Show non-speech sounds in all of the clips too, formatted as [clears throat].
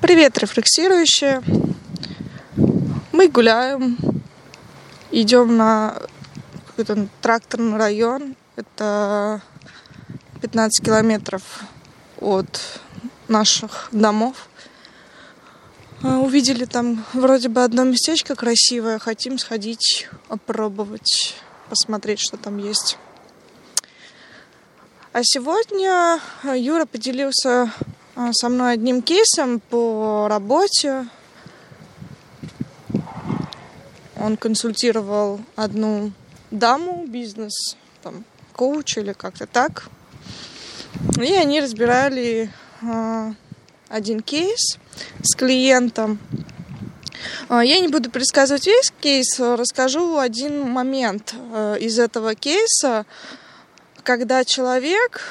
Привет, рефлексирующие. Мы гуляем, идем на какой-то тракторный район. Это 15 километров от наших домов. А, увидели там вроде бы одно местечко красивое. Хотим сходить, опробовать, посмотреть, что там есть. А сегодня Юра поделился а, со мной одним кейсом по работе. Он консультировал одну даму, бизнес, там, коуч или как-то так. И они разбирали э, один кейс с клиентом. Э, я не буду пересказывать весь кейс, расскажу один момент э, из этого кейса, когда человек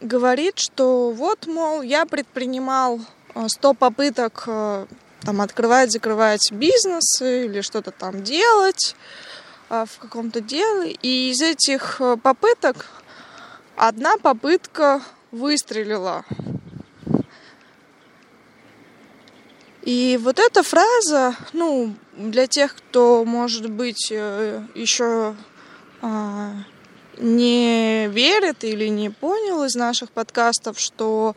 говорит, что вот, мол, я предпринимал 100 э, попыток э, там открывать, закрывать бизнес или что-то там делать э, в каком-то деле. И из этих попыток одна попытка выстрелила. И вот эта фраза, ну, для тех, кто, может быть, еще а, не верит или не понял из наших подкастов, что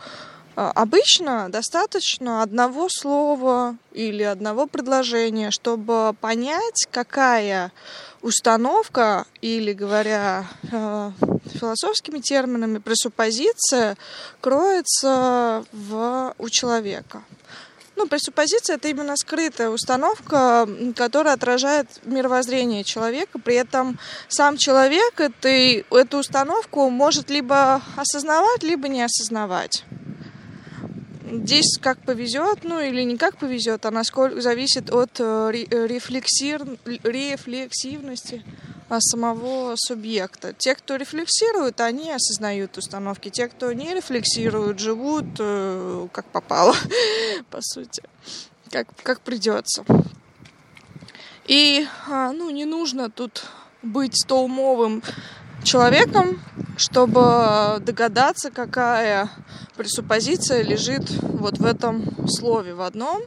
а, обычно достаточно одного слова или одного предложения, чтобы понять, какая установка или, говоря э, философскими терминами, пресуппозиция кроется в, у человека. Ну, пресуппозиция — это именно скрытая установка, которая отражает мировоззрение человека. При этом сам человек это, эту установку может либо осознавать, либо не осознавать. Здесь как повезет, ну или не как повезет, а насколько зависит от э, рефлексивности самого субъекта. Те, кто рефлексирует, они осознают установки. Те, кто не рефлексируют, живут э, как попало, [laughs] по сути, как, как придется. И а, ну, не нужно тут быть столмовым человеком, чтобы догадаться, какая пресуппозиция лежит вот в этом слове в одном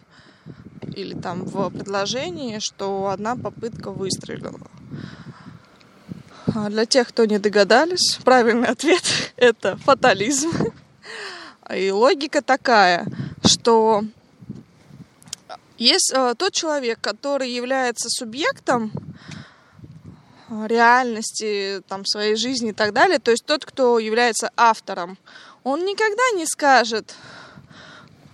или там в предложении, что одна попытка выстрелила. А для тех, кто не догадались, правильный ответ – это фатализм. И логика такая, что есть э, тот человек, который является субъектом реальности, там, своей жизни и так далее, то есть тот, кто является автором, он никогда не скажет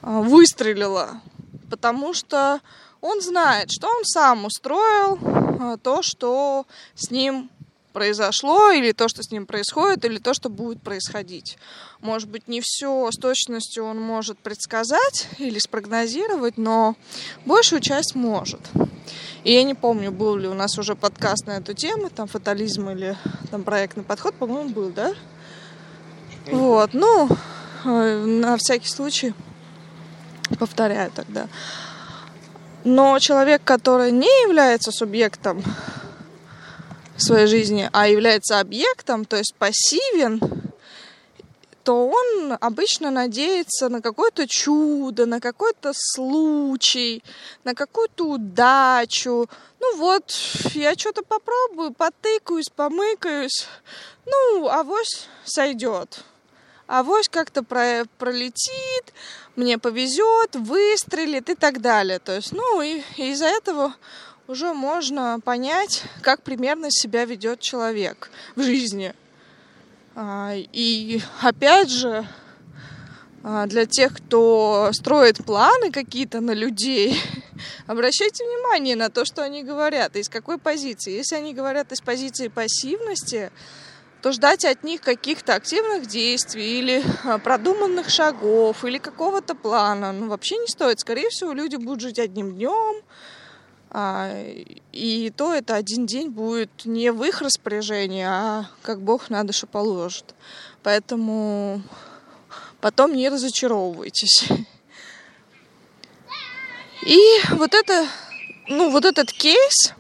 «выстрелила», потому что он знает, что он сам устроил то, что с ним произошло, или то, что с ним происходит, или то, что будет происходить. Может быть, не все с точностью он может предсказать или спрогнозировать, но большую часть может. И я не помню, был ли у нас уже подкаст на эту тему, там фатализм или там проектный подход, по-моему, был, да? Вот, ну, э, на всякий случай повторяю тогда. Но человек, который не является субъектом своей жизни, а является объектом, то есть пассивен, то он обычно надеется на какое-то чудо, на какой-то случай, на какую-то удачу. Ну вот, я что-то попробую, потыкаюсь, помыкаюсь. Ну, авось сойдет. Авось как-то про пролетит, мне повезет, выстрелит и так далее. То есть, ну, и из-за этого уже можно понять, как примерно себя ведет человек в жизни. А, и опять же, а, для тех, кто строит планы какие-то на людей, [laughs] обращайте внимание на то, что они говорят, из какой позиции. Если они говорят из позиции пассивности, то ждать от них каких-то активных действий или а, продуманных шагов или какого-то плана ну, вообще не стоит. Скорее всего, люди будут жить одним днем, и то это один день будет не в их распоряжении, а как Бог на душу положит. Поэтому потом не разочаровывайтесь. И вот это, ну, вот этот кейс,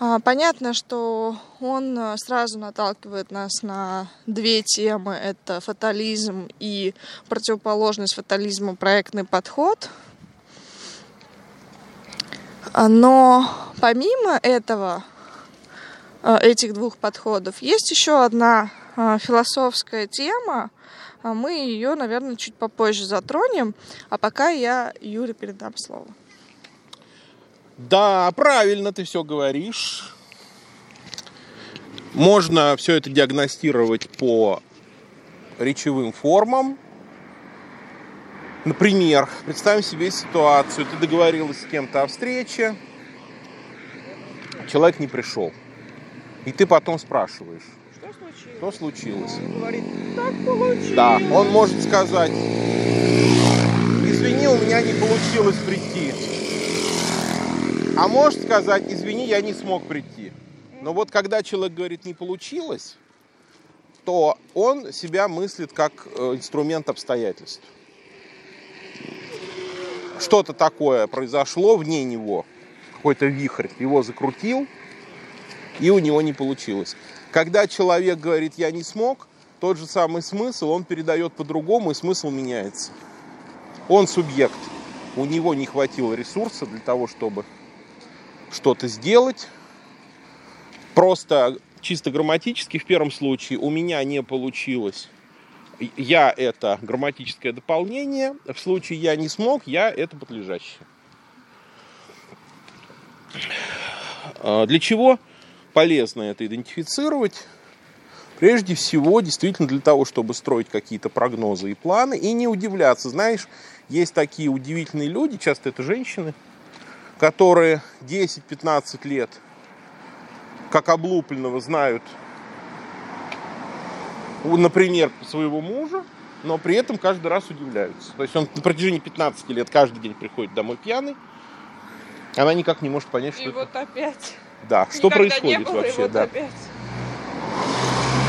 А, понятно, что он сразу наталкивает нас на две темы. Это фатализм и противоположность фатализму проектный подход. А, но помимо этого, э, этих двух подходов, есть еще одна э, философская тема. А мы ее, наверное, чуть попозже затронем. А пока я Юре передам слово. Да, правильно ты все говоришь. Можно все это диагностировать по речевым формам. Например, представим себе ситуацию, ты договорилась с кем-то о встрече, человек не пришел. И ты потом спрашиваешь, Что случилось? что случилось? Он говорит, так получилось. Да, он может сказать, извини, у меня не получилось прийти. А может сказать, извини, я не смог прийти. Но вот когда человек говорит не получилось, то он себя мыслит как э, инструмент обстоятельств. Что-то такое произошло вне него, какой-то вихрь его закрутил, и у него не получилось. Когда человек говорит я не смог, тот же самый смысл он передает по-другому, и смысл меняется. Он субъект, у него не хватило ресурса для того, чтобы что-то сделать. Просто чисто грамматически в первом случае у меня не получилось. Я это грамматическое дополнение. В случае я не смог, я это подлежащее. А Для чего полезно это идентифицировать? Прежде всего, действительно для того, чтобы строить какие-то прогнозы и планы и не удивляться. Знаешь, есть такие удивительные люди, часто это женщины, которые 10-15 лет как облупленного знают, например, своего мужа, но при этом каждый раз удивляются. То есть он на протяжении 15 лет каждый день приходит домой пьяный, она никак не может понять, что И это... вот опять. Да, что Никогда не происходит было, и вообще, вот да. опять.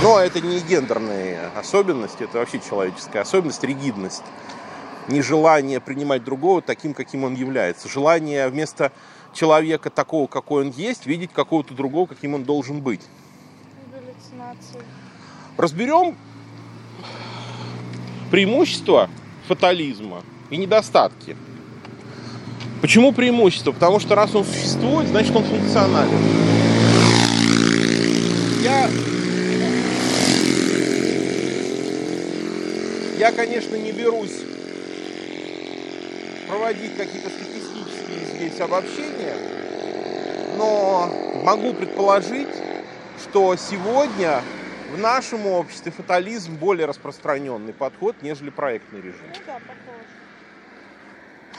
Но это не гендерные особенности, это вообще человеческая особенность, ригидность. Нежелание принимать другого таким, каким он является. Желание вместо человека такого, какой он есть, видеть какого-то другого, каким он должен быть. Галлюцинации. Разберем преимущества фатализма и недостатки. Почему преимущество? Потому что раз он существует, значит он функционален. Я, я конечно, не берусь проводить какие-то статистические здесь обобщения, но могу предположить, что сегодня в нашем обществе фатализм более распространенный подход, нежели проектный режим. Ну да.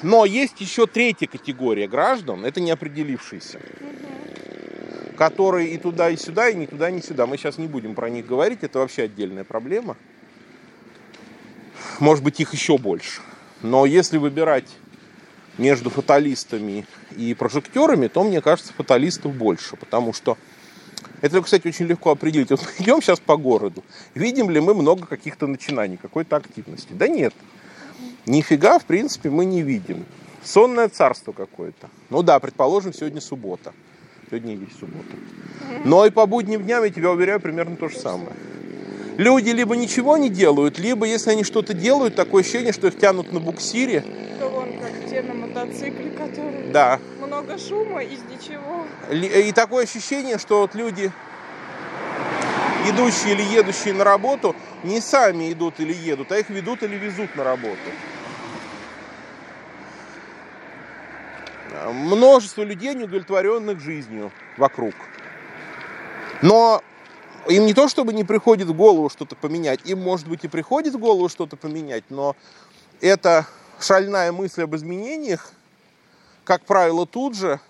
Но есть еще третья категория граждан, это неопределившиеся, которые и туда, и сюда, и ни туда, ни сюда. Мы сейчас не будем про них говорить, это вообще отдельная проблема. Может быть, их еще больше. Но если выбирать между фаталистами и прожектерами, то, мне кажется, фаталистов больше. Потому что это, кстати, очень легко определить. Вот мы идем сейчас по городу. Видим ли мы много каких-то начинаний, какой-то активности? Да нет. Нифига, в принципе, мы не видим. Сонное царство какое-то. Ну да, предположим, сегодня суббота. Сегодня есть суббота. Но и по будним дням, я тебя уверяю, примерно то же самое. Люди либо ничего не делают, либо, если они что-то делают, такое ощущение, что их тянут на буксире. То вон как те на мотоцикле, которые Да. Много шума из ничего. Ли- И такое ощущение, что вот люди, идущие или едущие на работу, не сами идут или едут, а их ведут или везут на работу. Множество людей, неудовлетворенных жизнью вокруг. Но им не то, чтобы не приходит в голову что-то поменять, им, может быть, и приходит в голову что-то поменять, но эта шальная мысль об изменениях, как правило, тут же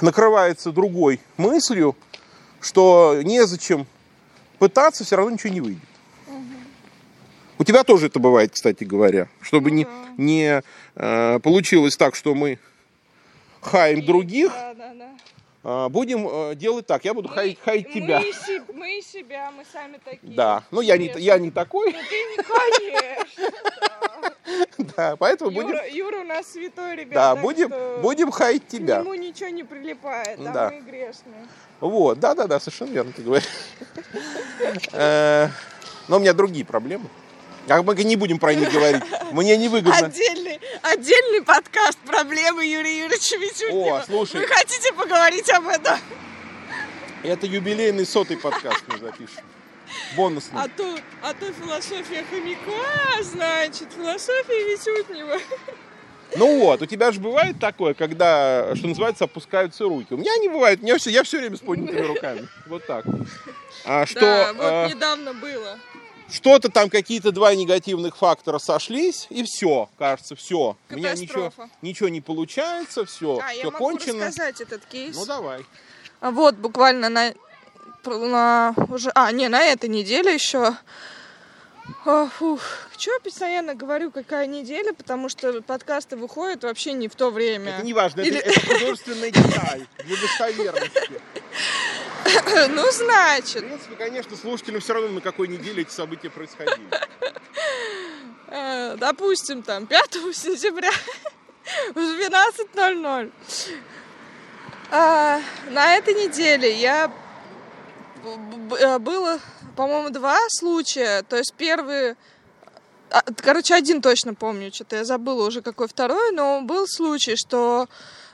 накрывается другой мыслью, что незачем пытаться, все равно ничего не выйдет. У тебя тоже это бывает, кстати говоря, чтобы Ну не, да. не э, получилось так, что мы хаем других, Да, да, да. а, будем э, делать так. Я буду хаять, хаять тебя. Мы, и се- мы себя, мы сами такие. Да, ну я не, я не такой. Ну ты не, конечно. [laughs] да. Поэтому будем, Юра, Юра у нас святой, ребят. да, будем, будем хаять К тебя. нему ничего не прилипает, а Да. мы грешные. Вот, да, да, да, совершенно верно ты говоришь. [laughs] Э, Но у меня другие проблемы. А мы не будем про них говорить. Мне невыгодно. Отдельный, отдельный подкаст «Проблемы Юрия Юрьевича Митютина». О, слушай. Вы хотите поговорить об этом? Это юбилейный сотый подкаст мы запишем. Бонусный. А то, а то философия хомяка, значит, философия Витютнева. Ну вот, у тебя же бывает такое, когда, что называется, опускаются руки. У меня не бывает, у меня все, я все время с поднятыми [laughs] руками. Вот так. А что да, вот э, недавно было. что-то там, какие-то два негативных фактора сошлись, и все, кажется, все. У меня ничего, Катастрофа. ничего не получается, все, А, я все могу кончено. рассказать этот кейс. Ну давай. А Вот, буквально на, на уже, а, не, на этой неделе еще. А, фух, чё я постоянно говорю, какая неделя, потому что подкасты выходят вообще не в то время. Это не важно, Или- это, это художественная деталь для достоверности. [laughs] ну, В значит, принципе, конечно, слушателям все равно на какой неделе эти события происходили. [laughs] э, допустим, там, 5 сентября [laughs] в 12.00. А, на этой неделе я было, по-моему, два случая. То есть первый, а, короче, один точно помню, что-то я забыла уже какой второй, но был случай, что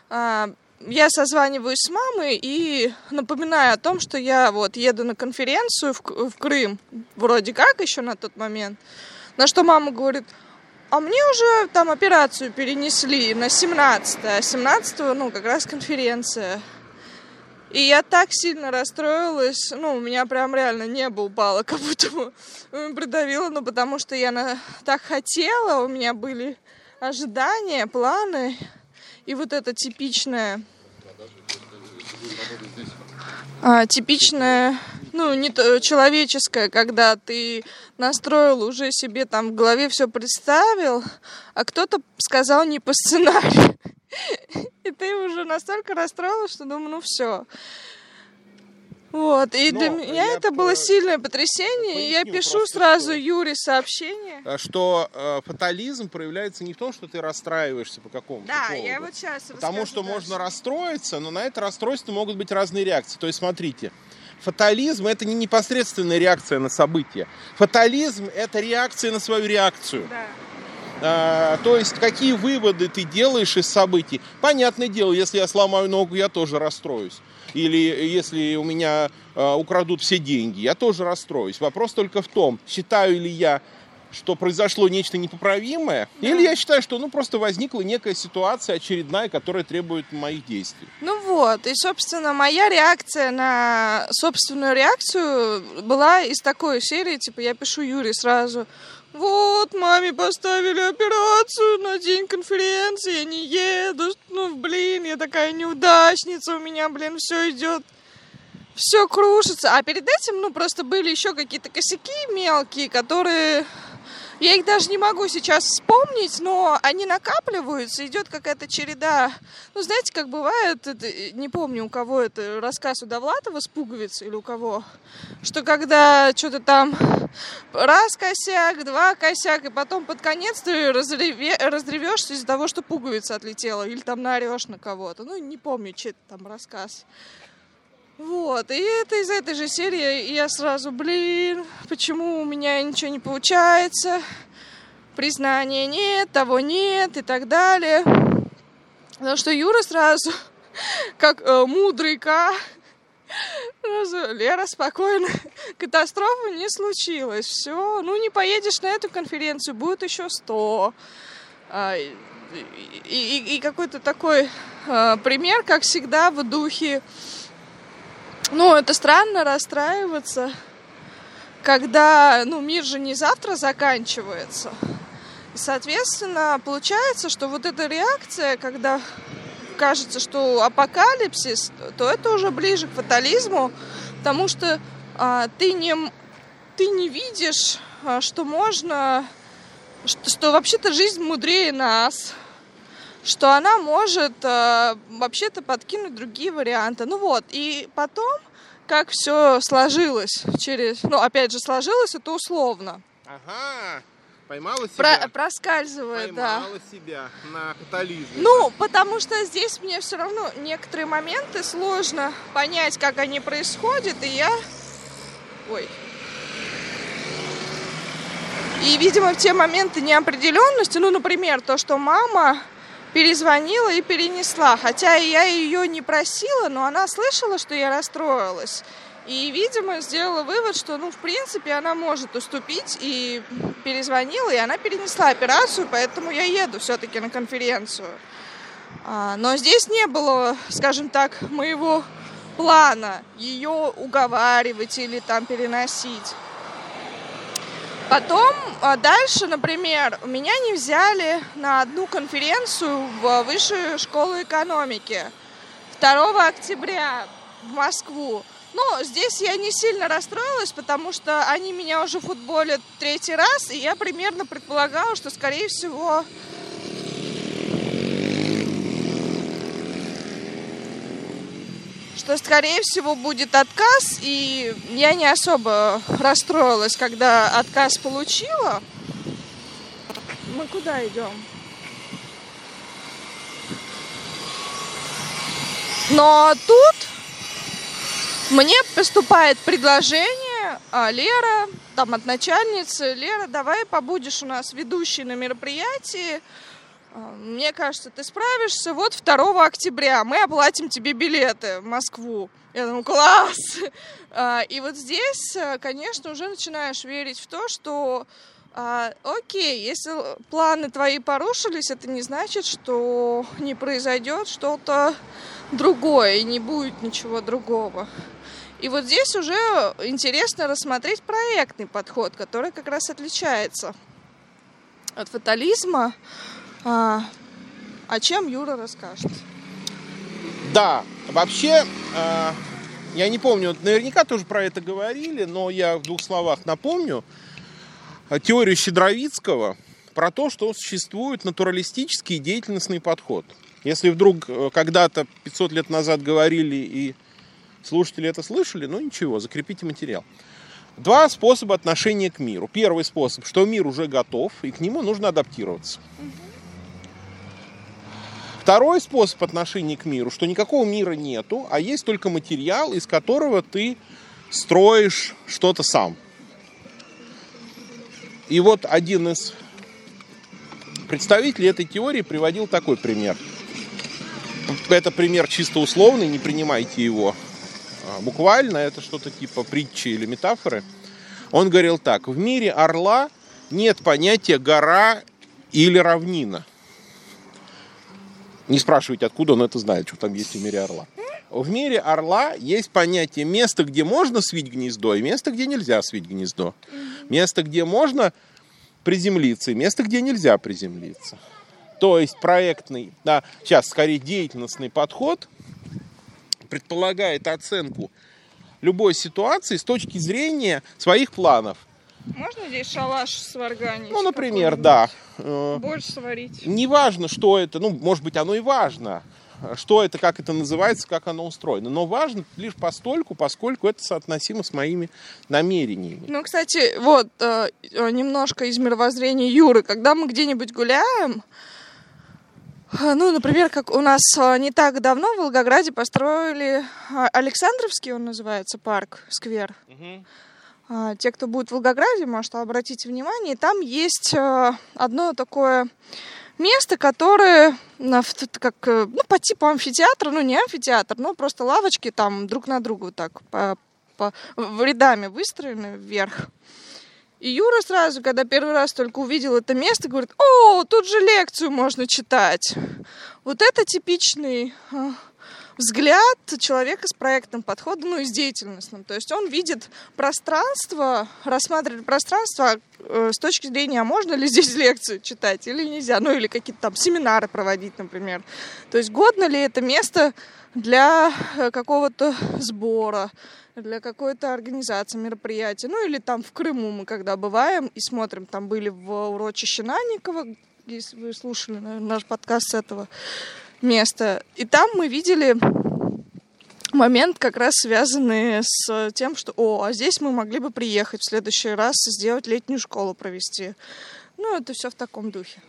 а, я созваниваюсь с мамой и напоминаю о том, что я вот еду на конференцию в, в Крым, вроде как еще на тот момент. На что мама говорит, а мне уже там операцию перенесли на 17 а 17 ну, как раз конференция. И я так сильно расстроилась, ну, у меня прям реально небо упало, как будто бы [laughs] придавило, ну, потому что я на... так хотела, у меня были ожидания, планы, и вот это типичное... А, типичное, ну, не то, человеческое, когда ты настроил уже себе там в голове все представил, а кто-то сказал не по сценарию. [laughs] И ты уже настолько расстроилась, что думаю, ну все. Вот, и Но для меня это по- было сильное потрясение, и я поясню пишу просто, сразу что- Юре сообщение. А Что э, фатализм проявляется не в том, что ты расстраиваешься по какому-то Да, поводу. я вот сейчас Потому что можно расстроиться, но на это расстройство могут быть разные реакции. То есть, смотрите, фатализм это не непосредственная реакция на события. Фатализм это реакция на свою реакцию. Да. А, то есть, какие выводы ты делаешь из событий. Понятное дело, если я сломаю ногу, я тоже расстроюсь. Или если у меня а, украдут все деньги, я тоже расстроюсь. Вопрос только в том, считаю ли я, что произошло нечто непоправимое, Да. или я считаю, что ну, просто возникла некая ситуация очередная, которая требует моих действий. Ну вот, и, собственно, моя реакция на собственную реакцию была из такой серии, типа, я пишу Юре сразу, вот, маме поставили операцию на день конференции, я не еду, ну, блин, я такая неудачница, у меня, блин, все идет, все крушится. А перед этим, ну, просто были еще какие-то косяки мелкие, которые... Я их даже не могу сейчас вспомнить, но они накапливаются, идет какая-то череда. Ну, знаете, как бывает, это, э, не помню, у кого это рассказ у Довлатова с пуговицей или у кого, что когда что-то там раз косяк, два косяк, и потом под конец ты разреве, разревешься из-за того, что пуговица отлетела, или там наорешь на кого-то. Ну, не помню, чей там рассказ. Вот, и это из этой же серии, я сразу, блин, почему у меня ничего не получается, признания нет, того нет и так далее. Потому что Юра сразу, [laughs] как э, мудрый К, [laughs] сразу, Лера, спокойно, [laughs] катастрофы не случилось, все, ну не поедешь на эту конференцию, будет еще сто. А, и, и- и какой-то такой а, пример, как всегда, в духе ну, это странно расстраиваться, когда, ну, мир же не завтра заканчивается. И, соответственно, получается, что вот эта реакция, когда кажется, что апокалипсис, то это уже ближе к фатализму, потому что а, ты не ты не видишь, а, что можно, что, что вообще-то жизнь мудрее нас, что она может э, вообще-то подкинуть другие варианты. Ну вот, и потом, как все сложилось через... Ну, опять же, сложилось это условно. Ага. Поймала про- себя. проскальзывает, да. Поймала себя на катализме. Ну, потому что здесь мне все равно некоторые моменты сложно понять, как они происходят, и я... Ой. И, видимо, в те моменты неопределенности, ну, например, то, что мама перезвонила и перенесла, хотя я ее не просила, но она слышала, что я расстроилась. И, видимо, сделала вывод, что, ну, в принципе, она может уступить, и перезвонила, и она перенесла операцию, поэтому я еду все-таки на конференцию. А, но здесь не было, скажем так, моего плана ее уговаривать или там переносить. Потом а, дальше, например, меня не взяли на одну конференцию в Высшую школу экономики 2 октября в Москву. Ну, здесь я не сильно расстроилась, потому что они меня уже футболят третий раз, и я примерно предполагала, что, скорее всего, что, скорее всего, будет отказ, и я не особо расстроилась, когда отказ получила. Мы куда идем? Но тут мне поступает предложение, а, Лера, там от начальницы, Лера, давай побудешь у нас ведущей на мероприятии, мне кажется, ты справишься. Вот 2 октября мы оплатим тебе билеты в Москву. Я думаю, класс! [laughs] А, И вот здесь, а, конечно, уже начинаешь верить в то, что а, окей, если планы твои порушились, это не значит, что [laughs] не произойдет что-то другое и не будет ничего другого. И вот здесь уже интересно рассмотреть проектный подход, который как раз отличается от фатализма. А, о чем Юра расскажет? Да, вообще, э, я не помню, наверняка тоже про это говорили, но я в двух словах напомню э, теорию Щедровицкого про то, что существует натуралистический деятельностный подход. Если вдруг э, когда-то 500 лет назад говорили и слушатели это слышали, ну ничего, закрепите материал. Два способа отношения к миру. Первый способ, что мир уже готов, и к нему нужно адаптироваться. Второй способ отношения к миру, что никакого мира нету, а есть только материал, из которого ты строишь что-то сам. И вот один из представителей этой теории приводил такой пример. Это пример чисто условный, не принимайте его а, буквально, это что-то типа притчи или метафоры. Он говорил так, в мире орла нет понятия гора или равнина. Не спрашивайте, откуда он это знает, что там есть в мире орла. В мире орла есть понятие места, где можно свить гнездо, и место, где нельзя свить гнездо. Место, где можно приземлиться, и место, где нельзя приземлиться. То есть проектный, да, сейчас скорее деятельностный подход предполагает оценку любой ситуации с точки зрения своих планов. Можно здесь шалаш сварганить? Ну, например, да. Э, Борщ сварить. Неважно, что это, ну, может быть, оно и важно, что это, как это называется, как оно устроено. Но важно лишь постольку, поскольку это соотносимо с моими намерениями. Ну, кстати, вот э, э, немножко из мировоззрения Юры. Когда мы где-нибудь гуляем, э, ну, например, как у нас э, не так давно в Волгограде построили э, Александровский, он называется, парк, сквер. А, Те, кто будет в Волгограде, может обратить внимание, там есть э, одно такое место, которое как, э, ну, по типу амфитеатра, ну не амфитеатр, но просто лавочки там друг на друга вот так по, по- рядами выстроены вверх. И Юра сразу, когда первый раз только увидел это место, говорит, о, тут же лекцию можно читать. Вот это типичный э, взгляд человека с проектным подходом, ну и с деятельностным. То есть он видит пространство, рассматривает пространство э, с точки зрения, а можно ли здесь лекцию читать или нельзя, ну или какие-то там семинары проводить, например. То есть годно ли это место для э, какого-то сбора, для какой-то организации мероприятия. Ну или там в Крыму мы когда бываем и смотрим, там были в урочище Нанникова, если вы слушали наверное, наш подкаст с этого места. И там мы видели момент, как раз связанный с тем, что, о, а здесь мы могли бы приехать в следующий раз, сделать летнюю школу провести. Ну, это все в таком духе.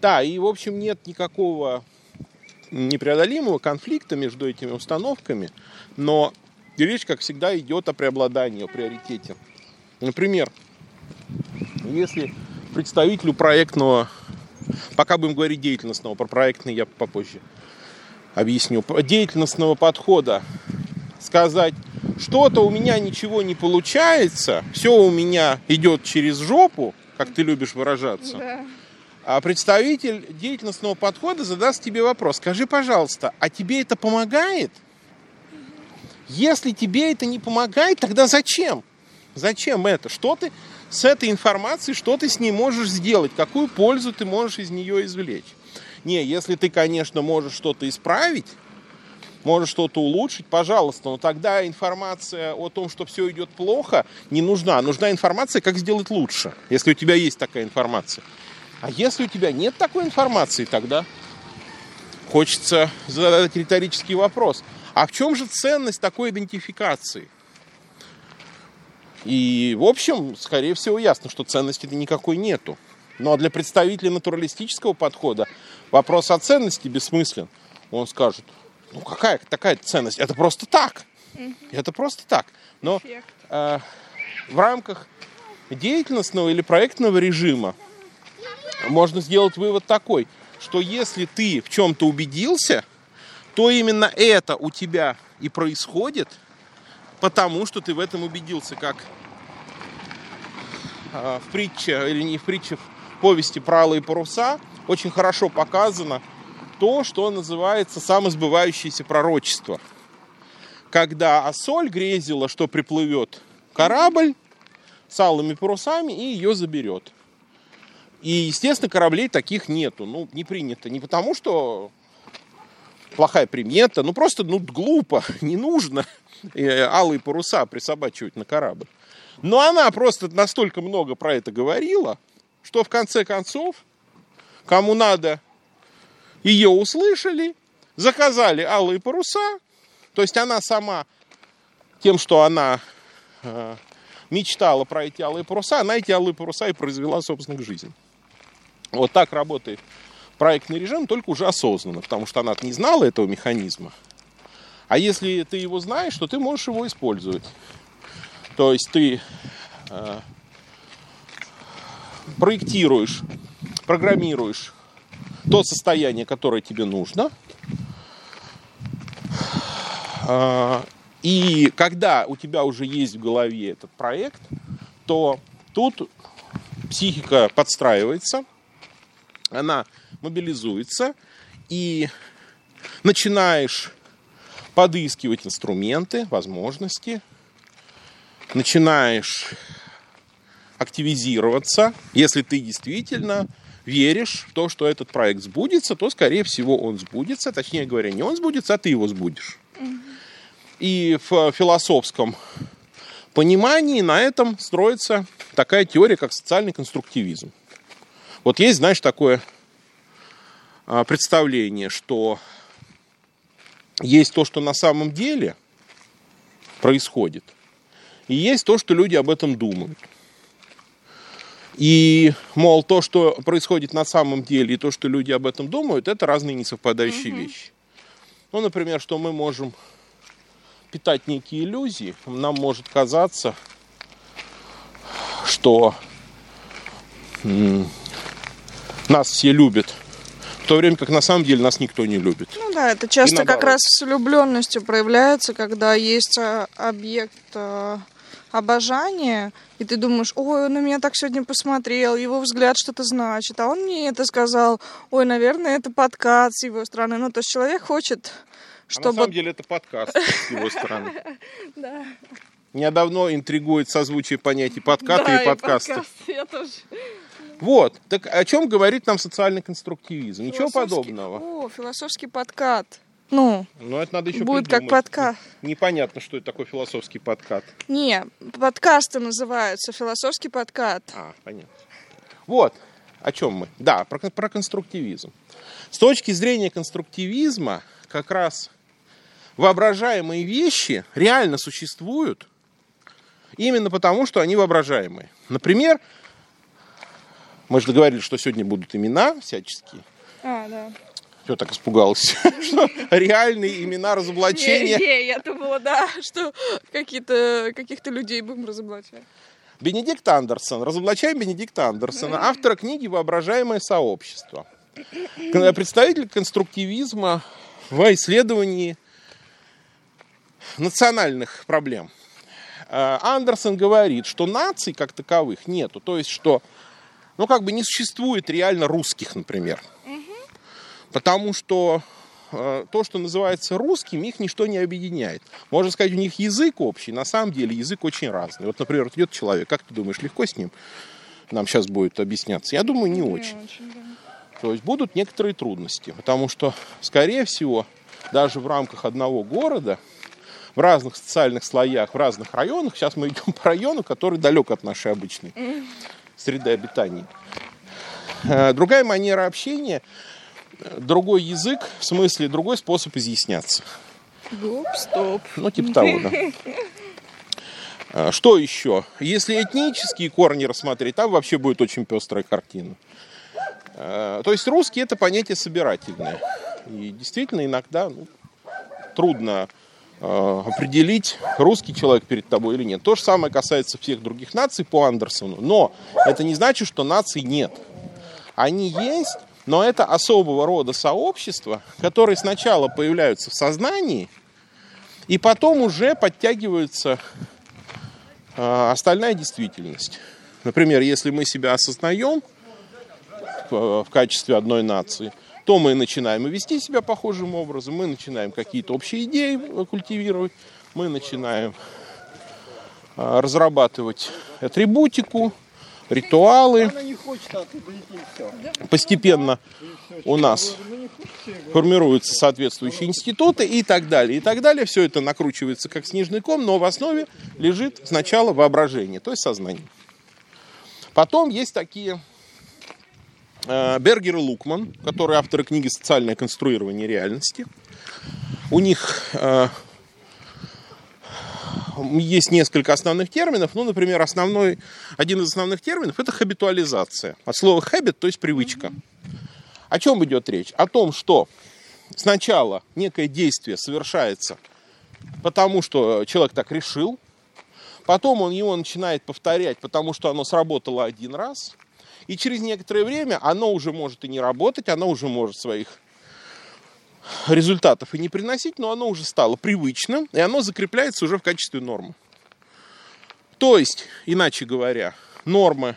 Да, и, в общем, нет никакого непреодолимого конфликта между этими установками, но речь, как всегда, идет о преобладании, о приоритете. Например, если представителю проектного, пока будем говорить деятельностного, про проектный я попозже объясню, деятельностного подхода, сказать, что-то у меня ничего не получается, все у меня идет через жопу, как ты любишь выражаться, да. а представитель деятельностного подхода задаст тебе вопрос, скажи, пожалуйста, а тебе это помогает? Если тебе это не помогает, тогда зачем? Зачем это? Что ты с этой информацией, что ты с ней можешь сделать? Какую пользу ты можешь из нее извлечь? Не, если ты, конечно, можешь что-то исправить, можешь что-то улучшить, пожалуйста, но тогда информация о том, что все идет плохо, не нужна. Нужна информация, как сделать лучше, если у тебя есть такая информация. А если у тебя нет такой информации, тогда хочется задать риторический вопрос. А в чем же ценность такой идентификации? И, в общем, скорее всего, ясно, что ценности-то никакой нету. Но для представителя натуралистического подхода вопрос о ценности бессмыслен. Он скажет, ну какая такая ценность? Это просто так. Это просто так. Но э, в рамках деятельностного или проектного режима можно сделать вывод такой, что если ты в чем-то убедился, то именно это у тебя и происходит – потому что ты в этом убедился, как э, в притче, или не в притче, в повести про алые паруса очень хорошо показано то, что называется самосбывающееся пророчество. Когда Ассоль грезила, что приплывет корабль с алыми парусами и ее заберет. И, естественно, кораблей таких нету. Ну, не принято. Не потому, что плохая примета, ну просто ну, глупо, [laughs] не нужно алые паруса присобачивать на корабль. Но она просто настолько много про это говорила, что в конце концов, кому надо, ее услышали, заказали алые паруса, то есть она сама тем, что она э, мечтала про эти алые паруса, она эти алые паруса и произвела, собственно, к жизни. Вот так работает проектный режим, только уже осознанно, потому что она не знала этого механизма. А если ты его знаешь, то ты можешь его использовать. То есть ты э, проектируешь, программируешь то состояние, которое тебе нужно. Э, и когда у тебя уже есть в голове этот проект, то тут психика подстраивается, она мобилизуется, и начинаешь подыскивать инструменты, возможности, начинаешь активизироваться. Если ты действительно веришь в то, что этот проект сбудется, то, скорее всего, он сбудется. Точнее говоря, не он сбудется, а ты его сбудешь. И в философском понимании на этом строится такая теория, как социальный конструктивизм. Вот есть, знаешь, такое а, представление, что есть то, что на самом деле происходит, и есть то, что люди об этом думают. И, мол, то, что происходит на самом деле, и то, что люди об этом думают, это разные несовпадающие угу. вещи. Ну, например, что мы можем питать некие иллюзии. Нам может казаться, что нас все любят в то время как на самом деле нас никто не любит. Ну да, это часто как раз с влюбленностью проявляется, когда есть а, объект а, обожания, и ты думаешь, ой, он на меня так сегодня посмотрел, его взгляд что-то значит, а он мне это сказал, ой, наверное, это подкат с его стороны. Ну, то есть человек хочет, чтобы... А на самом деле это подкаст с его стороны. [laughs] Да. Меня давно интригует созвучие понятий подката и подкаста. Я тоже. Вот. Так о чем говорит нам социальный конструктивизм? Ничего подобного. О, философский подкат. Ну, ну это надо еще будет придумать. как подкаст. Непонятно, что это такой философский подкат. Не, подкасты называются философский подкат. А, понятно. Вот, о чем мы. Да, про, про конструктивизм. С точки зрения конструктивизма, как раз воображаемые вещи реально существуют именно потому, что они воображаемые. Например, Мы же договорились, что сегодня будут имена всяческие. А, да. Все так испугался, [laughs] что реальные имена разоблачения. Не, я думала, да, что какие-то каких-то людей будем разоблачать. Бенедикт Андерсон. Разоблачаем Бенедикта Андерсона, автора книги «Воображаемое сообщество». К- Представитель конструктивизма в исследовании национальных проблем. Э, Андерсон говорит, что наций как таковых нету. То есть, что ну, как бы не существует реально русских, например. Потому что э, то, что называется русским, их ничто не объединяет. Можно сказать, у них язык общий, на самом деле язык очень разный. Вот, например, идет человек, как ты думаешь, легко с ним нам сейчас будет объясняться? Я думаю, не очень. То есть будут некоторые трудности, потому что, скорее всего, даже в рамках одного города, в разных социальных слоях, в разных районах, сейчас мы идем [laughs] по району, который далек от нашей обычной среды обитания. Э, Другая манера общения, э, другой язык, в смысле другой способ изъясняться. Гоп, стоп. Ну, типа того, да. А, [laughs] Что еще? Если этнические корни рассмотреть, там вообще будет очень пестрая картина. А, То есть русский это понятие собирательное. И действительно иногда ну, трудно определить, русский человек перед тобой или нет. То же самое касается всех других наций по Андерсону. Но это не значит, что наций нет. Они есть, но это особого рода сообщества, которые сначала появляются в сознании, и потом уже подтягивается э, остальная действительность. Например, если мы себя осознаем в, в качестве одной нации, то мы начинаем и вести себя похожим образом, мы начинаем какие-то общие идеи культивировать, мы начинаем э, разрабатывать атрибутику, ритуалы. А. Постепенно у нас формируются соответствующие институты и так далее, и так далее. Все это накручивается как снежный ком, но в основе лежит сначала воображение, то есть сознание. Потом есть такие Бергер и Лукман, которые авторы книги «Социальное конструирование реальности». У них э, есть несколько основных терминов. Ну, например, основной, один из основных терминов – это хабитуализация. От слова habit, то есть привычка. О чем идет речь? О том, что сначала некое действие совершается, потому что человек так решил, потом он его начинает повторять, потому что оно сработало один раз, и через некоторое время оно уже может и не работать, оно уже может своих результатов и не приносить, но оно уже стало привычным, и оно закрепляется уже в качестве нормы. То есть, иначе говоря, нормы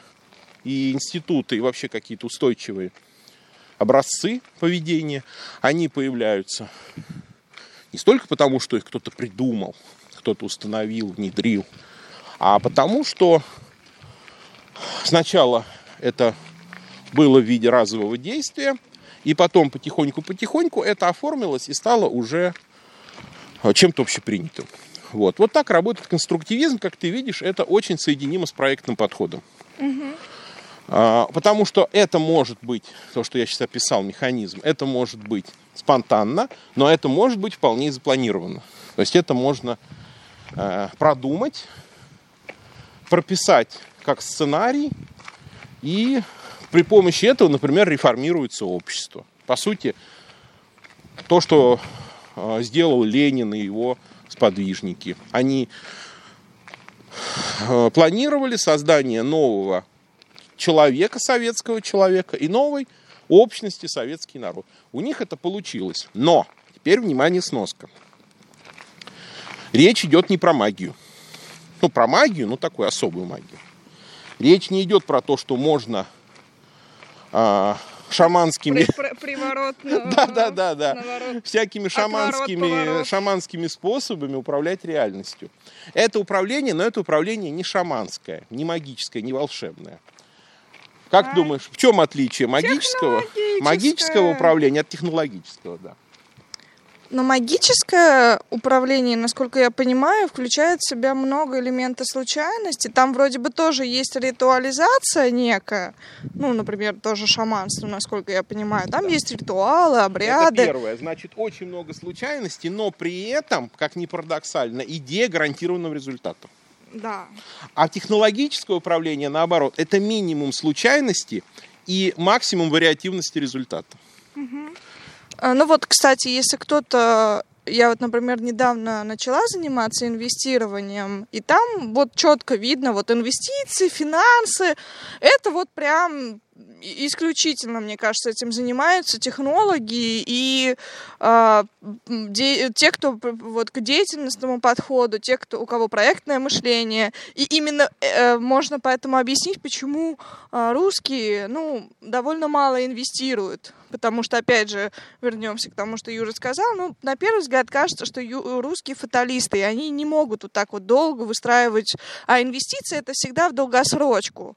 и институты, и вообще какие-то устойчивые образцы поведения, они появляются не столько потому, что их кто-то придумал, кто-то установил, внедрил, а потому что сначала это было в виде разового действия, и потом потихоньку-потихоньку это оформилось и стало уже э, чем-то общепринятым. Вот. вот так работает конструктивизм, как ты видишь, это очень соединимо с проектным подходом. А, Потому что это может быть, то, что я сейчас описал, механизм, это может быть спонтанно, но это может быть вполне и запланировано. То есть это можно э, продумать, прописать как сценарий, и при помощи этого, например, реформируется общество. По сути, то, что э, сделал Ленин и его сподвижники. Они э, планировали создание нового человека, советского человека, и новой общности советский народ. У них это получилось. Но, теперь, внимание, сноска. Речь идет не про магию. Ну, про магию, ну, такую особую магию. Речь не идет про то, что можно а, шаманскими... [laughs] Да, да, да, да. Всякими шаманскими, поворот. шаманскими способами управлять реальностью. Это управление, но это управление не шаманское, не магическое, не волшебное. Как А? думаешь, в чем отличие магического, магического управления от технологического? Да. Но магическое управление, насколько я понимаю, включает в себя много элементов случайности. Там вроде бы тоже есть ритуализация некая. Ну, например, тоже шаманство, насколько я понимаю. Там есть ритуалы, Это обряды. первое. Значит, очень много случайностей, но при этом, как ни парадоксально, идея гарантированного результата. Да. А технологическое управление, наоборот, это минимум случайности и максимум вариативности результата. А, Ну вот, кстати, если кто-то я вот, например, недавно начала заниматься инвестированием, и там вот четко видно, вот инвестиции, финансы, это вот прям исключительно, мне кажется, этим занимаются технологи и м, де- те, кто вот к деятельностному подходу, те, кто у кого проектное мышление, и именно э, можно поэтому объяснить, почему а, русские, ну, довольно мало инвестируют, потому что, опять же, вернемся к тому, что Юра сказал, ну, на первый взгляд кажется, что ю- русские фаталисты, и они не могут вот так вот долго выстраивать, а инвестиции это всегда в долгосрочку.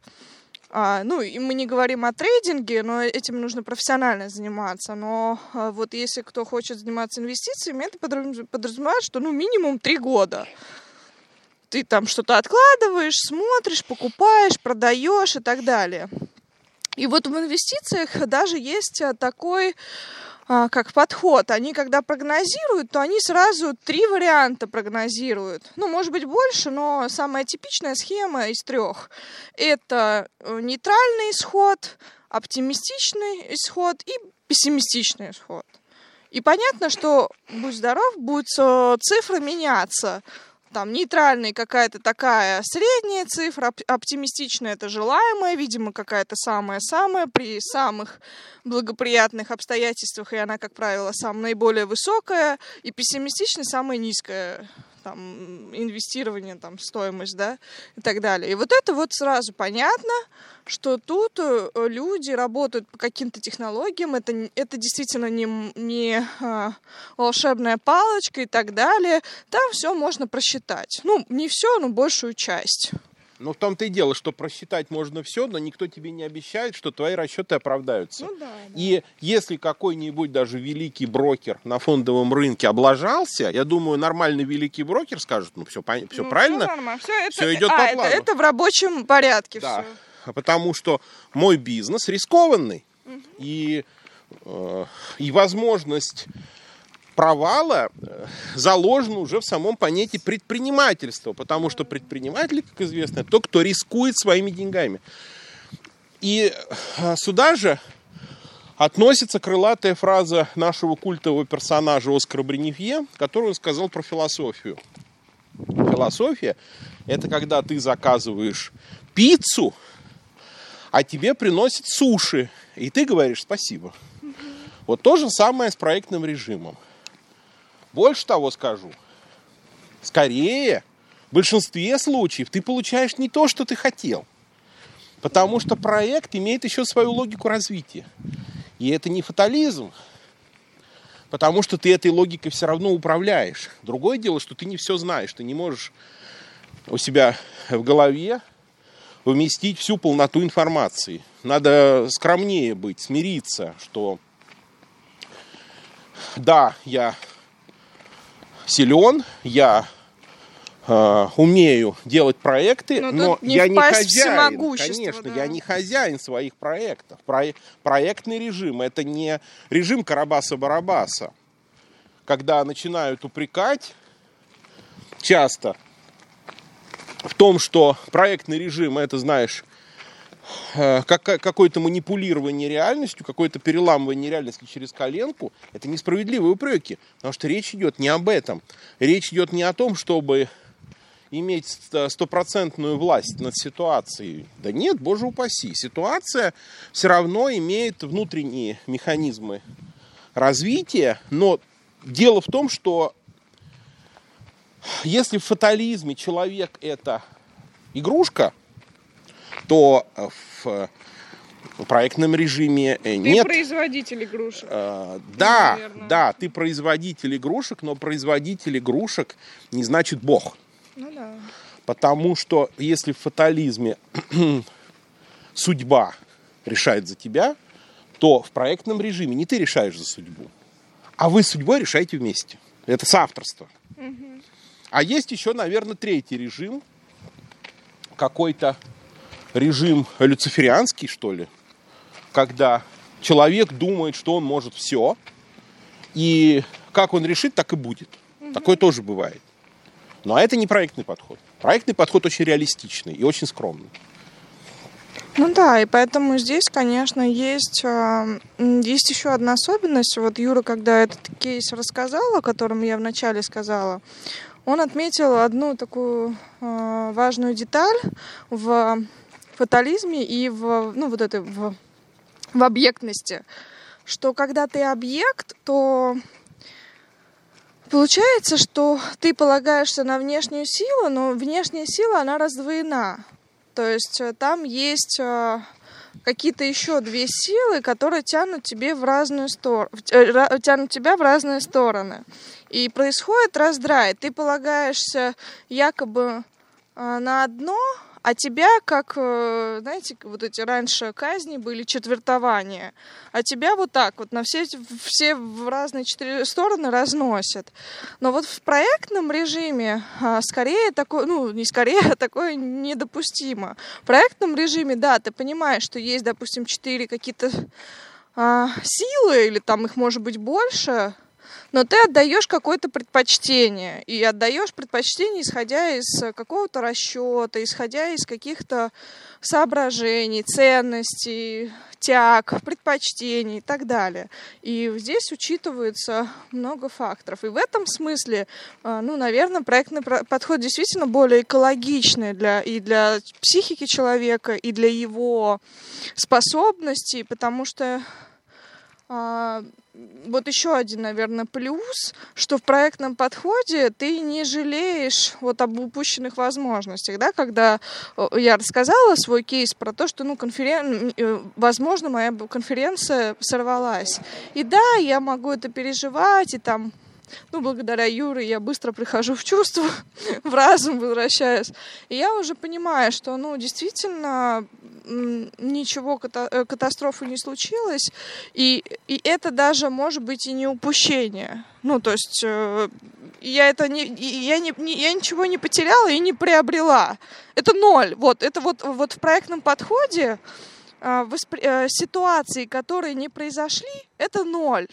А, ну, и мы не говорим о трейдинге, но этим нужно профессионально заниматься. Но а, вот если кто хочет заниматься инвестициями, это подраз- подразумевает, что ну минимум три года. Ты там что-то откладываешь, смотришь, покупаешь, продаешь и так далее. И вот в инвестициях даже есть а, такой как подход. Они когда прогнозируют, то они сразу три варианта прогнозируют. Ну, может быть, больше, но самая типичная схема из трех. Это э, нейтральный исход, оптимистичный исход и пессимистичный исход. И понятно, что будь здоров, будут э, цифры меняться. Там нейтральная какая-то такая средняя цифра, оп- оптимистичная это желаемая, видимо, какая-то самая-самая при самых благоприятных обстоятельствах, и она, как правило, самая наиболее высокая, и пессимистичная самая низкая там, инвестирование, там, стоимость, да, и так далее. И вот это вот сразу понятно, что тут э, люди работают по каким-то технологиям, это, это действительно не, не а, волшебная палочка и так далее. Там все можно просчитать. Ну, не все, но большую часть. Но в том-то и дело, что просчитать можно все, но никто тебе не обещает, что твои расчеты оправдаются. Ну да. И если какой-нибудь даже великий брокер на фондовом рынке облажался, я думаю, нормальный великий брокер скажет, ну все, все правильно, Все, это, Всё идёт а, по это, плану. это в рабочем порядке Да. все. Потому что мой бизнес рискованный. И, э, и возможность провала э, заложена уже в самом понятии предпринимательства. Потому что предприниматель, как известно, тот, кто рискует своими деньгами. И э, сюда же относится крылатая фраза нашего культового персонажа Оскара которую он сказал про философию. Философия – это когда ты заказываешь пиццу, а тебе приносят суши, и ты говоришь спасибо. Вот то же самое с проектным режимом. Больше того скажу. Скорее, в большинстве случаев ты получаешь не то, что ты хотел. Потому что проект имеет еще свою логику развития. И это не фатализм, потому что ты этой логикой все равно управляешь. Другое дело, что ты не все знаешь, ты не можешь у себя в голове вместить всю полноту информации. Надо скромнее быть, смириться, что да, я силен, я э, умею делать проекты, Но но, не я не хозяин. Конечно, да. я не хозяин своих проектов. Про- проектный режим это не режим Карабаса-Барабаса, когда начинают упрекать часто в том, что проектный режим это, знаешь, какое-то манипулирование реальностью, какое-то переламывание реальности через коленку, это несправедливые упреки. Потому что речь идет не об этом. Речь идет не о том, чтобы иметь ст- стопроцентную власть над ситуацией. Да нет, боже упаси. Ситуация все равно имеет внутренние механизмы развития, но дело в том, что если в фатализме человек это игрушка, то э, в э, проектном режиме э, Ты нет. производитель игрушек. Э, Да, наверное. да, ты производитель игрушек, но производитель игрушек не значит бог. Ну да. Потому что если в фатализме [clears throat] судьба решает за тебя, то в проектном режиме не ты решаешь за судьбу, а вы с судьбой решаете вместе. Это соавторство. А есть еще, наверное, третий режим, какой-то режим люциферианский, что ли, когда человек думает, что он может все, и как он решит, так и будет. Такое тоже бывает. А это не проектный подход. Проектный подход очень реалистичный и очень скромный. Ну да, и поэтому здесь, конечно, есть, а, есть еще одна особенность. Вот Юра, когда этот кейс рассказал, о котором я вначале сказала, он отметил одну такую а, важную деталь в фатализме и в, ну, вот этой, в, в объектности, что когда ты объект, то получается, что ты полагаешься на внешнюю силу, но внешняя сила, она раздвоена. То есть э, там есть э, какие-то еще две силы, которые тянут тебе в разную сторону, э, тянут тебя в разные стороны. И происходит раздрай. Ты полагаешься якобы на одно, а тебя, как, э, знаете, вот эти раньше казни были четвертования, а тебя вот так вот на все, все в разные четыре стороны разносят. Но вот в проектном режиме а, скорее такое, ну, не скорее, а такое недопустимо. В проектном режиме, да, ты понимаешь, что есть, допустим, четыре какие-то а, силы, или там их может быть больше, но ты отдаешь какое-то предпочтение. И отдаешь предпочтение, исходя из какого-то расчета, исходя из каких-то соображений, ценностей, тяг, предпочтений и так далее. И здесь учитывается много факторов. И в этом смысле, а, ну, наверное, проектный подход действительно более экологичный для, и для психики человека, и для его способностей, потому что вот еще один, наверное, плюс, что в проектном подходе ты не жалеешь вот об упущенных возможностях, да, когда я рассказала свой кейс про то, что, ну, конферен... Э, возможно, моя конференция сорвалась. И да, я могу это переживать, и там ну, благодаря Юре я быстро прихожу в чувство, [laughs] в разум возвращаюсь. И я уже понимаю, что, ну, действительно, ничего, э, катастрофы не случилось. И, и это даже может быть и не упущение. Ну, то есть э, я это не, я не, не, я ничего не потеряла и не приобрела. Это ноль. Вот, это вот, вот в проектном подходе э, воспри... ситуации, которые не произошли, это ноль.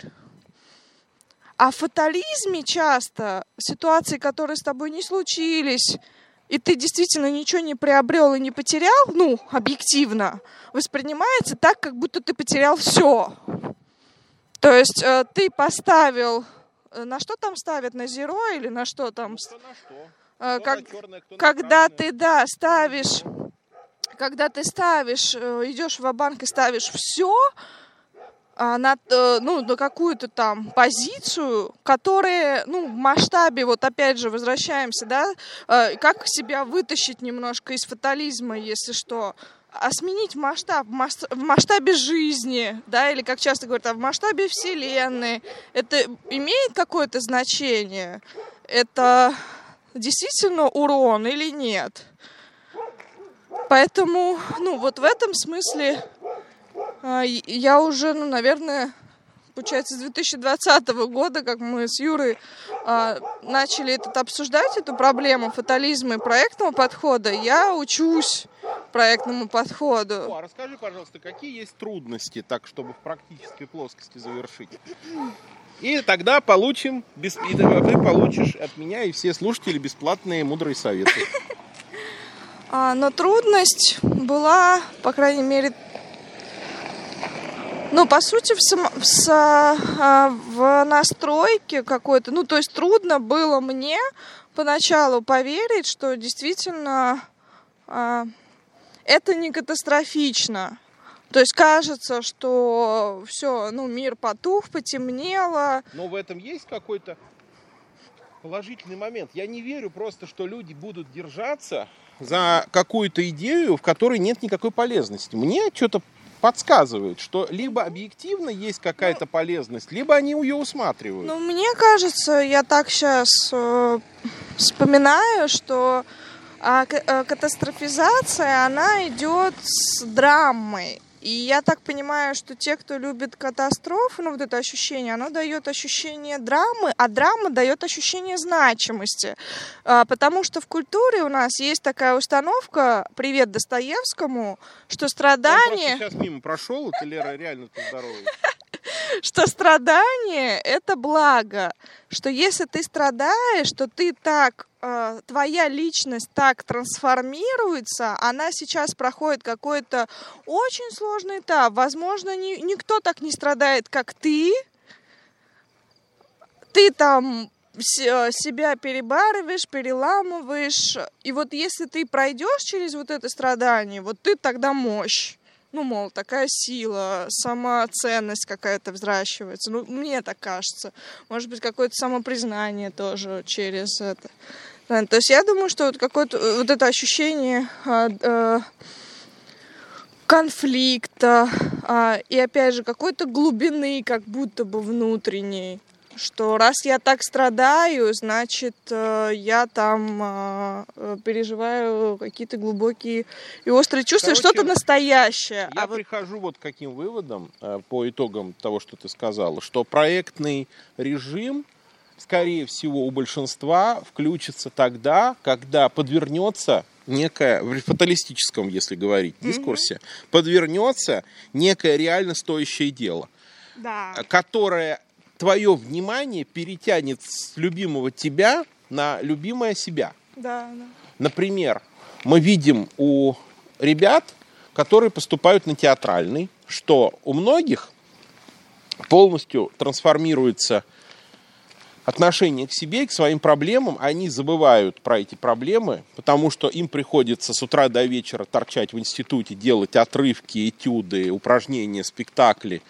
А в фатализме часто ситуации, которые с тобой не случились, и ты действительно ничего не приобрел и не потерял, ну, объективно, воспринимается так, как будто ты потерял все. То есть э, ты поставил, э, на что там ставят, на зеро или на что там? Кто на что? Э, как, черное, когда ты, да, ставишь, когда ты ставишь, э, идешь в банк и ставишь все, на, э, ну, на какую-то там позицию, которая, ну, в масштабе, вот опять же, возвращаемся, да, э, как себя вытащить немножко из фатализма, если что, а сменить масштаб, в масштабе жизни, да, или как часто говорят, а в масштабе Вселенной, это имеет какое-то значение? Это действительно урон или нет? Поэтому, ну, вот в этом смысле а, я уже, ну, наверное, получается, с 2020 года, как мы с Юрой а, начали этот, обсуждать эту проблему фатализма и проектного подхода, я учусь проектному подходу. О, а расскажи, пожалуйста, какие есть трудности, так, чтобы в практической плоскости завершить? И тогда получим, без, и ты получишь от меня и все слушатели бесплатные мудрые советы. А, но трудность была, по крайней мере, ну, по сути, в, сам, в, а, в настройке какой-то, ну, то есть трудно было мне поначалу поверить, что действительно а, это не катастрофично. То есть кажется, что все, ну, мир потух, потемнело. Но в этом есть какой-то положительный момент. Я не верю просто, что люди будут держаться за какую-то идею, в которой нет никакой полезности. Мне что-то подсказывают, что либо объективно есть какая-то полезность, либо они ее усматривают. Ну, мне кажется, я так сейчас э, вспоминаю, что э, катастрофизация, она идет с драмой. И я так понимаю, что те, кто любит катастрофы, ну вот это ощущение, оно дает ощущение драмы, а драма дает ощущение значимости. А, потому что в культуре у нас есть такая установка, привет Достоевскому, что страдание... Он сейчас мимо прошел, это Лера реально здоровый. [laughs] Что страдание — это благо. Что если ты страдаешь, то ты так э, твоя личность так трансформируется, она сейчас проходит какой-то очень сложный этап. Возможно, ни, никто так не страдает, как ты. Ты там себя перебарываешь, переламываешь. И вот если ты пройдешь через вот это страдание, вот ты тогда мощь. Ну, мол, такая сила, самоценность какая-то взращивается. Ну, мне так кажется. Может быть, какое-то самопризнание тоже через это. То есть я думаю, что вот какое-то вот это ощущение а, а, конфликта а, и опять же какой-то глубины, как будто бы внутренней что раз я так страдаю, значит, э, я там э, э, переживаю какие-то глубокие и острые чувства, что-то настоящее. Я а прихожу вот... вот к каким выводом по итогам того, что ты сказала, что проектный режим, скорее всего, у большинства включится тогда, когда подвернется некая, в фаталистическом, если говорить, дискурсе, mm-hmm. подвернется некое реально стоящее дело, да. которое твое внимание перетянет с любимого тебя на любимое себя. Да, да. Например, мы видим у ребят, которые поступают на театральный, что у многих полностью трансформируется отношение к себе и к своим проблемам, они забывают про эти проблемы, потому что им приходится с утра до вечера торчать в институте, делать отрывки, этюды, упражнения, спектакли.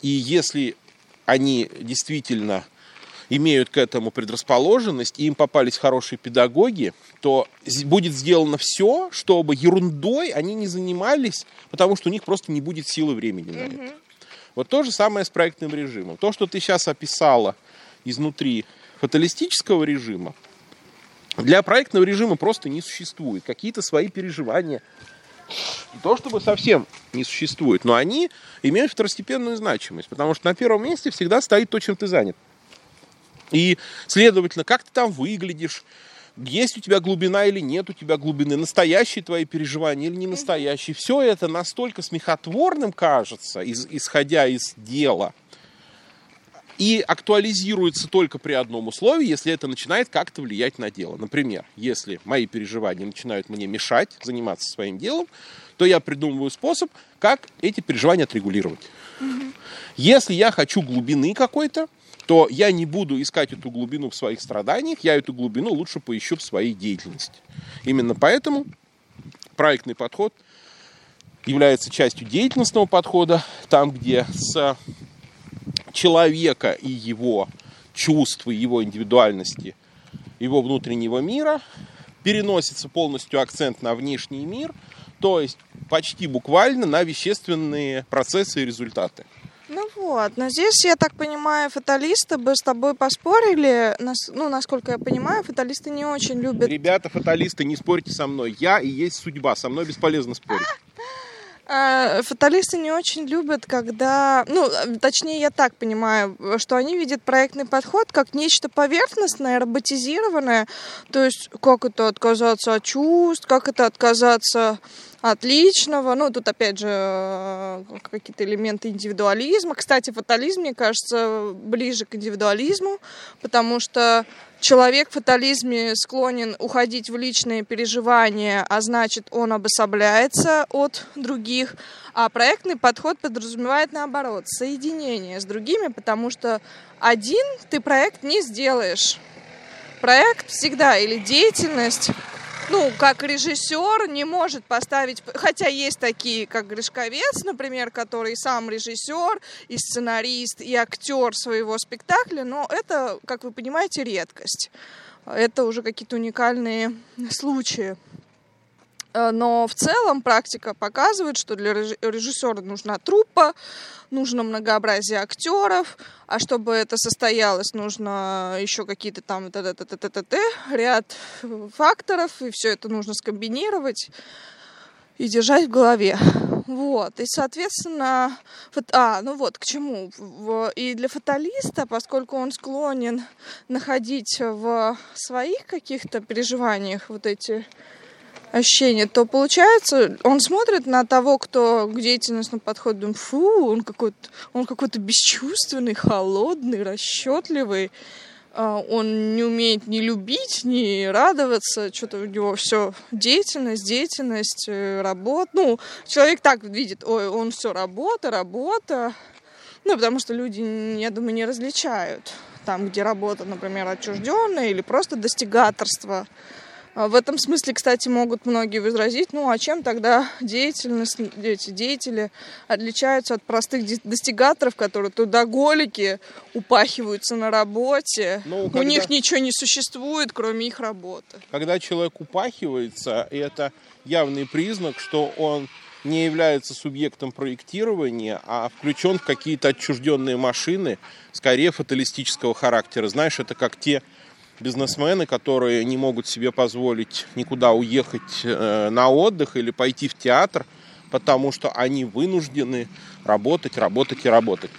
И если они действительно имеют к этому предрасположенность, и им попались хорошие педагоги, то будет сделано все, чтобы ерундой они не занимались, потому что у них просто не будет силы времени на это. Mm-hmm. Вот то же самое с проектным режимом. То, что ты сейчас описала изнутри фаталистического режима, для проектного режима просто не существует. Какие-то свои переживания, не то чтобы совсем не существует, но они имеют второстепенную значимость, потому что на первом месте всегда стоит то, чем ты занят. И, следовательно, как ты там выглядишь, есть у тебя глубина или нет у тебя глубины, настоящие твои переживания или не настоящие. Все это настолько смехотворным кажется, исходя из дела, и актуализируется только при одном условии, если это начинает как-то влиять на дело. Например, если мои переживания начинают мне мешать заниматься своим делом, то я придумываю способ, как эти переживания отрегулировать. Угу. Если я хочу глубины какой-то, то я не буду искать эту глубину в своих страданиях, я эту глубину лучше поищу в своей деятельности. Именно поэтому проектный подход является частью деятельностного подхода, там, где с человека и его чувств, и его индивидуальности, его внутреннего мира, переносится полностью акцент на внешний мир, то есть почти буквально на вещественные процессы и результаты. Ну вот, но здесь, я так понимаю, фаталисты бы с тобой поспорили. Ну, насколько я понимаю, фаталисты не очень любят... Ребята, фаталисты, не спорьте со мной. Я и есть судьба, со мной бесполезно спорить. А, фаталисты не очень любят, когда, ну, точнее, я так понимаю, что они видят проектный подход как нечто поверхностное, роботизированное, то есть как это отказаться от чувств, как это отказаться от личного, ну, тут опять же э, какие-то элементы индивидуализма. Кстати, фатализм, мне кажется, ближе к индивидуализму, потому что человек в фатализме склонен уходить в личные переживания, а значит, он обособляется от других. А проектный подход подразумевает наоборот, соединение с другими, потому что один ты проект не сделаешь. Проект всегда или деятельность ну, как режиссер не может поставить, хотя есть такие, как Гришковец, например, который сам режиссер, и сценарист, и актер своего спектакля, но это, как вы понимаете, редкость. Это уже какие-то уникальные случаи. Э, но в целом практика показывает, что для режиссера нужна труппа, нужно многообразие актеров, а чтобы это состоялось, нужно еще какие-то там т -т -т -т -т ряд факторов, и все это нужно скомбинировать и держать в голове. Вот, и, соответственно, а, ну вот, к чему. И для фаталиста, поскольку он склонен находить в своих каких-то переживаниях вот эти ощущение, то получается, он смотрит на того, кто к деятельностному подходит, думает, фу, он какой-то, он какой-то бесчувственный, холодный, расчетливый. а, он не умеет ни любить, ни радоваться, что-то у него все деятельность, деятельность, э, работа. Ну, человек так видит, ой, он все работа, работа. Ну, потому что люди, я думаю, не различают там, где работа, например, отчужденная или просто достигаторство. А в этом смысле, кстати, могут многие возразить, ну а чем тогда деятельность, эти деятели отличаются от простых достигаторов, которые трудоголики, упахиваются на работе, ну, когда... у них ничего не существует, кроме их работы. Когда человек упахивается, это явный признак, что он не является субъектом проектирования, а включен в какие-то отчужденные машины, скорее фаталистического характера. Знаешь, это как те бизнесмены, которые не могут себе позволить никуда уехать э, на отдых или пойти в театр, потому что они вынуждены работать, работать и работать.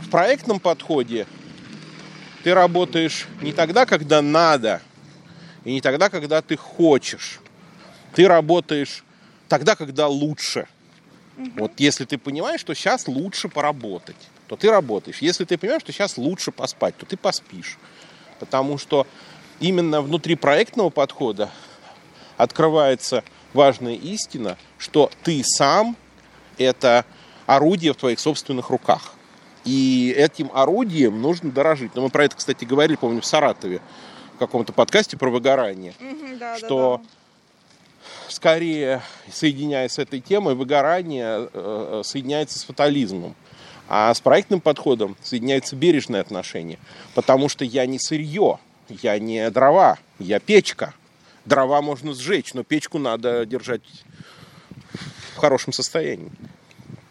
В проектном подходе ты работаешь не тогда, когда надо, и не тогда, когда ты хочешь. Ты работаешь тогда, когда лучше. Угу. Вот если ты понимаешь, что сейчас лучше поработать, то ты работаешь. Если ты понимаешь, что сейчас лучше поспать, то ты поспишь. Потому что именно внутри проектного подхода открывается важная истина, что ты сам это орудие в твоих собственных руках. И этим орудием нужно дорожить. Но мы про это, кстати, говорили, помню, в Саратове, в каком-то подкасте про выгорание. Угу, да, что да, да. скорее, соединяясь с этой темой, выгорание э, соединяется с фатализмом. А с проектным подходом соединяется бережное отношение. Потому что я не сырье, я не дрова, я печка. Дрова можно сжечь, но печку надо держать в хорошем состоянии.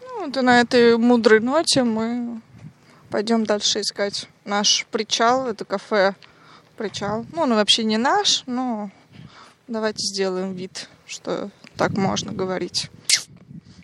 Ну, вот и на этой мудрой ноте мы пойдем дальше искать наш причал. Это кафе причал. Ну, он вообще не наш, но давайте сделаем вид, что так можно говорить.